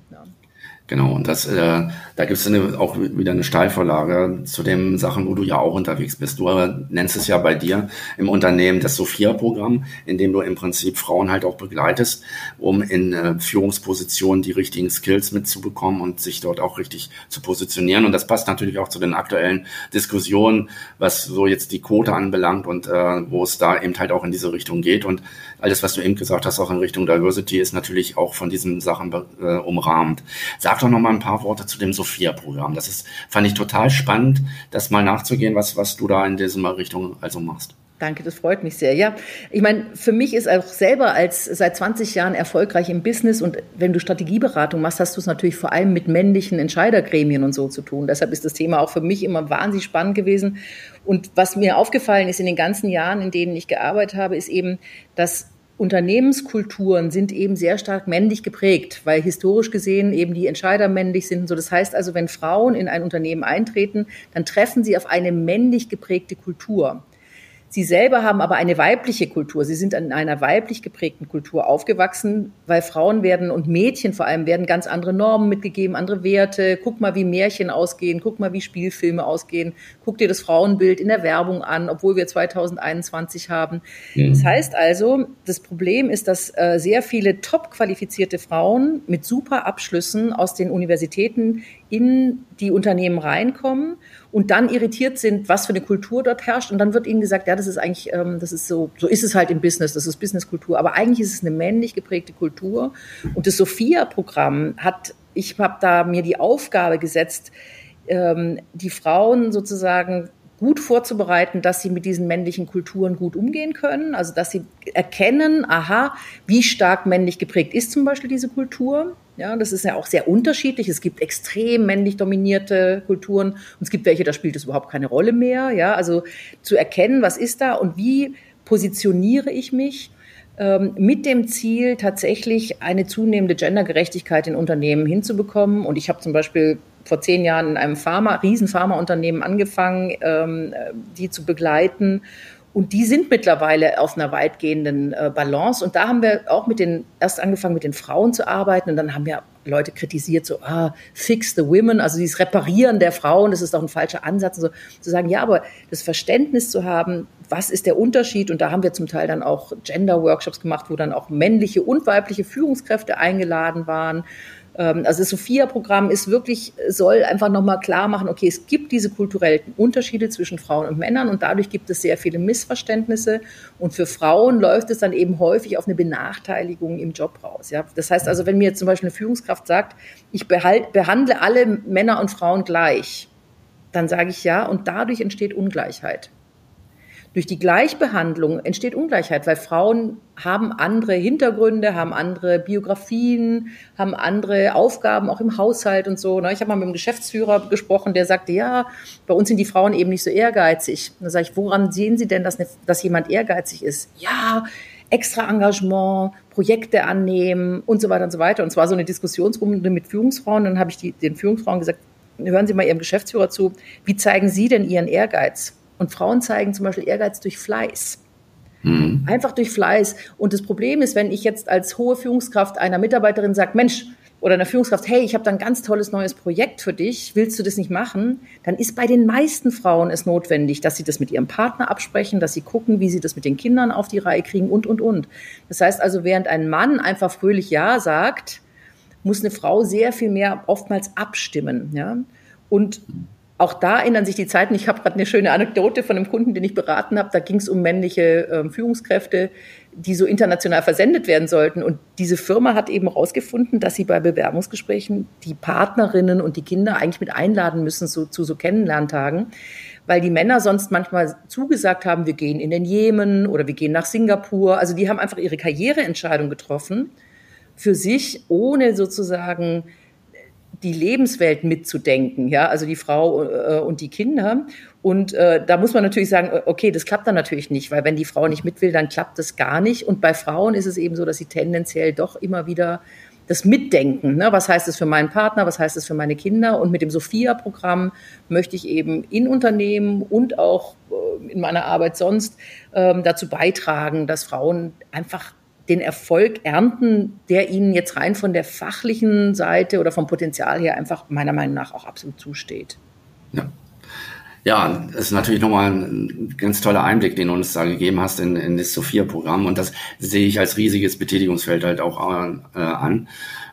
Genau, und das, äh, da gibt es auch wieder eine Steilvorlage zu den Sachen, wo du ja auch unterwegs bist. Du äh, nennst es ja bei dir im Unternehmen das Sophia-Programm, in dem du im Prinzip Frauen halt auch begleitest, um in äh, Führungspositionen die richtigen Skills mitzubekommen und sich dort auch richtig zu positionieren. Und das passt natürlich auch zu den aktuellen Diskussionen, was so jetzt die Quote anbelangt und äh, wo es da eben halt auch in diese Richtung geht. Und alles, was du eben gesagt hast, auch in Richtung Diversity, ist natürlich auch von diesen Sachen äh, umrahmt. Sag doch noch mal ein paar Worte zu dem Sophia-Programm. Das ist, fand ich total spannend, das mal nachzugehen, was, was du da in dieser Richtung also machst. Danke, das freut mich sehr. Ja, ich meine, für mich ist auch selber als seit 20 Jahren erfolgreich im Business und wenn du Strategieberatung machst, hast du es natürlich vor allem mit männlichen Entscheidergremien und so zu tun. Deshalb ist das Thema auch für mich immer wahnsinnig spannend gewesen. Und was mir aufgefallen ist in den ganzen Jahren, in denen ich gearbeitet habe, ist eben, dass Unternehmenskulturen sind eben sehr stark männlich geprägt, weil historisch gesehen eben die Entscheider männlich sind. so, das heißt also, wenn Frauen in ein Unternehmen eintreten, dann treffen sie auf eine männlich geprägte Kultur. Sie selber haben aber eine weibliche Kultur. Sie sind in einer weiblich geprägten Kultur aufgewachsen, weil Frauen werden und Mädchen vor allem werden ganz andere Normen mitgegeben, andere Werte. Guck mal, wie Märchen ausgehen, guck mal, wie Spielfilme ausgehen. Guck dir das Frauenbild in der Werbung an, obwohl wir 2021 haben. Mhm. Das heißt also, das Problem ist, dass äh, sehr viele top qualifizierte Frauen mit super Abschlüssen aus den Universitäten in die Unternehmen reinkommen und dann irritiert sind, was für eine Kultur dort herrscht. Und dann wird ihnen gesagt, ja, das ist eigentlich, ähm, das ist so, so ist es halt im Business, das ist Businesskultur. Aber eigentlich ist es eine männlich geprägte Kultur. Und das Sophia-Programm hat, ich habe da mir die Aufgabe gesetzt, ähm, die Frauen sozusagen gut vorzubereiten, dass sie mit diesen männlichen Kulturen gut umgehen können. Also dass sie erkennen, aha, wie stark männlich geprägt ist zum Beispiel diese Kultur. Ja, das ist ja auch sehr unterschiedlich. Es gibt extrem männlich dominierte Kulturen und es gibt welche, da spielt es überhaupt keine Rolle mehr. Ja, also zu erkennen, was ist da und wie positioniere ich mich ähm, mit dem Ziel, tatsächlich eine zunehmende Gendergerechtigkeit in Unternehmen hinzubekommen. Und ich habe zum Beispiel vor zehn Jahren in einem Pharma, riesen Pharmaunternehmen angefangen, ähm, die zu begleiten. Und die sind mittlerweile auf einer weitgehenden äh, Balance. Und da haben wir auch mit den, erst angefangen mit den Frauen zu arbeiten. Und dann haben wir Leute kritisiert, so, ah, fix the women, also dieses Reparieren der Frauen, das ist doch ein falscher Ansatz. Und so, zu sagen, ja, aber das Verständnis zu haben, was ist der Unterschied? Und da haben wir zum Teil dann auch Gender-Workshops gemacht, wo dann auch männliche und weibliche Führungskräfte eingeladen waren. Ähm, also das Sophia-Programm ist wirklich, soll einfach nochmal klar machen, okay, es gibt diese kulturellen Unterschiede zwischen Frauen und Männern und dadurch gibt es sehr viele Missverständnisse. Und für Frauen läuft es dann eben häufig auf eine Benachteiligung im Job raus. Ja? Das heißt also, wenn mir zum Beispiel eine Führungskraft sagt, ich behalt, behandle alle Männer und Frauen gleich, dann sage ich ja, und dadurch entsteht Ungleichheit. Durch die Gleichbehandlung entsteht Ungleichheit, weil Frauen haben andere Hintergründe, haben andere Biografien, haben andere Aufgaben auch im Haushalt und so. Ne? Ich habe mal mit einem Geschäftsführer gesprochen, der sagte, ja, bei uns sind die Frauen eben nicht so ehrgeizig. Da sage ich, woran sehen Sie denn, dass, eine, dass jemand ehrgeizig ist? Ja, extra Engagement, Projekte annehmen und so weiter und so weiter. Und zwar so eine Diskussionsrunde mit Führungsfrauen. Dann habe ich die, den Führungsfrauen gesagt, hören Sie mal Ihrem Geschäftsführer zu, wie zeigen Sie denn Ihren Ehrgeiz? Und Frauen zeigen zum Beispiel Ehrgeiz durch Fleiß. Mhm. Einfach durch Fleiß. Und das Problem ist, wenn ich jetzt als hohe Führungskraft einer Mitarbeiterin sage, Mensch, oder einer Führungskraft, hey, ich habe da ein ganz tolles neues Projekt für dich, willst du das nicht machen? Dann ist bei den meisten Frauen es notwendig, dass sie das mit ihrem Partner absprechen, dass sie gucken, wie sie das mit den Kindern auf die Reihe kriegen und, und, und. Das heißt also, während ein Mann einfach fröhlich Ja sagt, muss eine Frau sehr viel mehr oftmals abstimmen. Ja? Und auch da ändern sich die Zeiten. Ich habe gerade eine schöne Anekdote von einem Kunden, den ich beraten habe. Da ging es um männliche äh, Führungskräfte, die so international versendet werden sollten. Und diese Firma hat eben herausgefunden, dass sie bei Bewerbungsgesprächen die Partnerinnen und die Kinder eigentlich mit einladen müssen so, zu so Kennenlerntagen, weil die Männer sonst manchmal zugesagt haben, wir gehen in den Jemen oder wir gehen nach Singapur. Also die haben einfach ihre Karriereentscheidung getroffen für sich, ohne sozusagen die Lebenswelt mitzudenken, ja, also die Frau äh, und die Kinder. Und äh, da muss man natürlich sagen, äh, okay, das klappt dann natürlich nicht, weil wenn die Frau nicht mit will, dann klappt das gar nicht. Und bei Frauen ist es eben so, dass sie tendenziell doch immer wieder das Mitdenken, ne? was heißt es für meinen Partner, was heißt es für meine Kinder. Und mit dem Sophia-Programm möchte ich eben in Unternehmen und auch äh, in meiner Arbeit sonst ähm, dazu beitragen, dass Frauen einfach den Erfolg ernten, der ihnen jetzt rein von der fachlichen Seite oder vom Potenzial her einfach meiner Meinung nach auch absolut zusteht. Ja. Ja, das ist natürlich nochmal ein ganz toller Einblick, den du uns da gegeben hast in, in das Sophia-Programm. Und das sehe ich als riesiges Betätigungsfeld halt auch äh, an.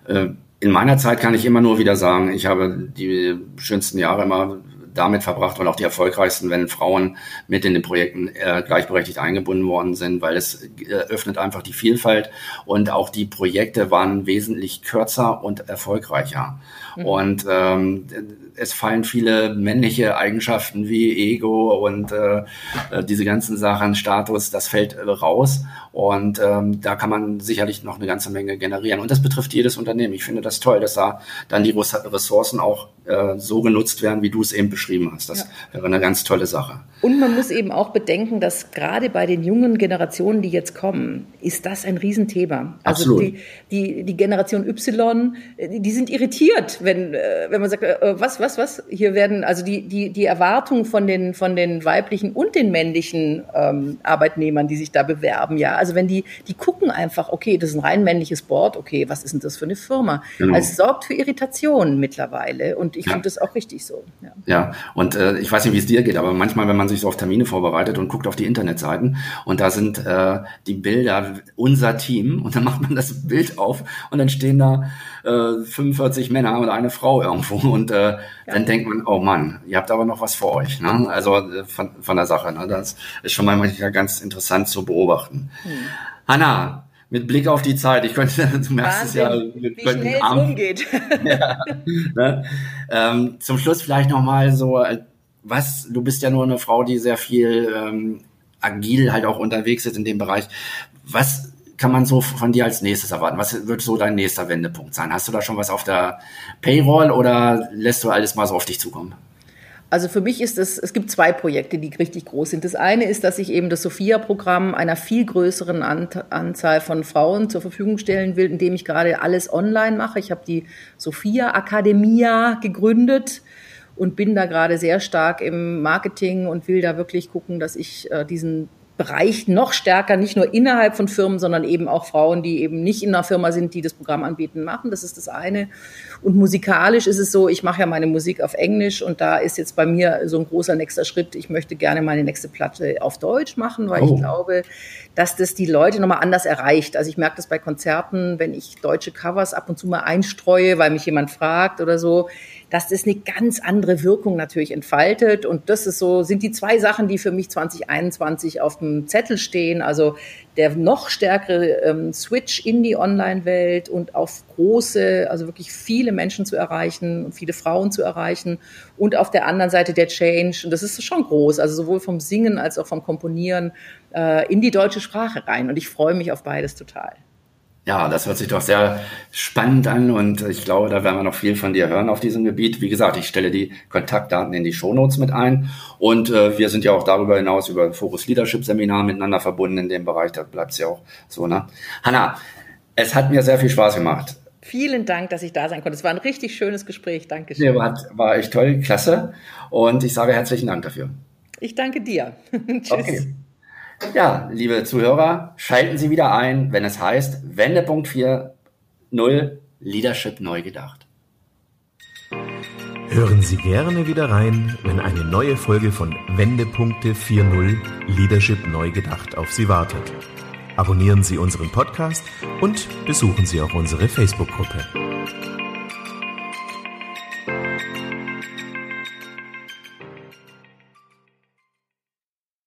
Äh, in meiner Zeit kann ich immer nur wieder sagen, ich habe die schönsten Jahre immer damit verbracht und auch die erfolgreichsten, wenn Frauen mit in den Projekten äh, gleichberechtigt eingebunden worden sind, weil es äh, öffnet einfach die Vielfalt und auch die Projekte waren wesentlich kürzer und erfolgreicher. Mhm. Und ähm, es fallen viele männliche Eigenschaften wie Ego und äh, äh diese ganzen Sachen, Status, das fällt raus. Und ähm, da kann man sicherlich noch eine ganze Menge generieren. Und das betrifft jedes Unternehmen. Ich finde das toll, dass da dann die Ressourcen auch äh, so genutzt werden, wie du es eben beschrieben hast. Das ja. wäre eine ganz tolle Sache. Und man muss eben auch bedenken, dass gerade bei den jungen Generationen, die jetzt kommen, ist das ein Riesenthema. Also Absolut. Die, die, die Generation Y, die sind irritiert, wenn, äh, wenn man sagt, äh, was, was, was, hier werden, also die, die, die Erwartungen von den, von den weiblichen und den männlichen ähm, Arbeitnehmern, die sich da bewerben, ja, also wenn die, die gucken einfach, okay, das ist ein rein männliches Board, okay, was ist denn das für eine Firma? Genau. Also es sorgt für Irritationen mittlerweile und ich ja. finde das auch richtig so. Ja, ja. und äh, ich weiß nicht, wie es dir geht, aber manchmal, wenn man sich so auf Termine vorbereitet und guckt auf die Internetseiten und da sind äh, die Bilder, unser Team und dann macht man das Bild auf und dann stehen da äh, 45 Männer und eine Frau irgendwo und äh, ja. dann denkt man, oh Mann, ihr habt aber noch was vor euch. Ne? Also äh, von, von der Sache. Ne? Das ist schon manchmal ganz interessant zu beobachten. Hm. Hanna, mit Blick auf die Zeit, ich könnte, du merkst es ja, wir wie schnell es umgeht. ja, ne? ähm, zum Schluss vielleicht nochmal so, äh, was, du bist ja nur eine Frau, die sehr viel ähm, agil halt auch unterwegs ist in dem Bereich. Was kann man so von dir als nächstes erwarten? Was wird so dein nächster Wendepunkt sein? Hast du da schon was auf der Payroll oder lässt du alles mal so auf dich zukommen? Also für mich ist es, es gibt zwei Projekte, die richtig groß sind. Das eine ist, dass ich eben das Sophia-Programm einer viel größeren Anzahl von Frauen zur Verfügung stellen will, indem ich gerade alles online mache. Ich habe die Sophia Academia gegründet und bin da gerade sehr stark im Marketing und will da wirklich gucken, dass ich äh, diesen Bereich noch stärker, nicht nur innerhalb von Firmen, sondern eben auch Frauen, die eben nicht in einer Firma sind, die das Programm anbieten, machen. Das ist das eine. Und musikalisch ist es so, ich mache ja meine Musik auf Englisch und da ist jetzt bei mir so ein großer nächster Schritt. Ich möchte gerne meine nächste Platte auf Deutsch machen, weil oh. ich glaube, dass das die Leute nochmal anders erreicht. Also ich merke das bei Konzerten, wenn ich deutsche Covers ab und zu mal einstreue, weil mich jemand fragt oder so, dass das eine ganz andere Wirkung natürlich entfaltet. Und das ist so, sind die zwei Sachen, die für mich 2021 auf dem Zettel stehen. Also der noch stärkere ähm, Switch in die Online-Welt und auf große, also wirklich viele Menschen zu erreichen und viele Frauen zu erreichen. Und auf der anderen Seite der Change, und das ist schon groß, also sowohl vom Singen als auch vom Komponieren äh, in die deutsche Sprache rein. Und ich freue mich auf beides total. Ja, das hört sich doch sehr spannend an und ich glaube, da werden wir noch viel von dir hören auf diesem Gebiet. Wie gesagt, ich stelle die Kontaktdaten in die Shownotes mit ein und äh, wir sind ja auch darüber hinaus über Focus Leadership Seminar miteinander verbunden in dem Bereich, da bleibt es ja auch so, ne? Hanna, es hat mir sehr viel Spaß gemacht. Vielen Dank, dass ich da sein konnte. Es war ein richtig schönes Gespräch. Dankeschön. Ja, war, war echt toll, klasse und ich sage herzlichen Dank dafür. Ich danke dir. Tschüss. Okay. Ja, liebe Zuhörer, schalten Sie wieder ein, wenn es heißt Wendepunkt 4.0 Leadership neu gedacht. Hören Sie gerne wieder rein, wenn eine neue Folge von Wendepunkte 4.0 Leadership neu gedacht auf Sie wartet. Abonnieren Sie unseren Podcast und besuchen Sie auch unsere Facebook-Gruppe.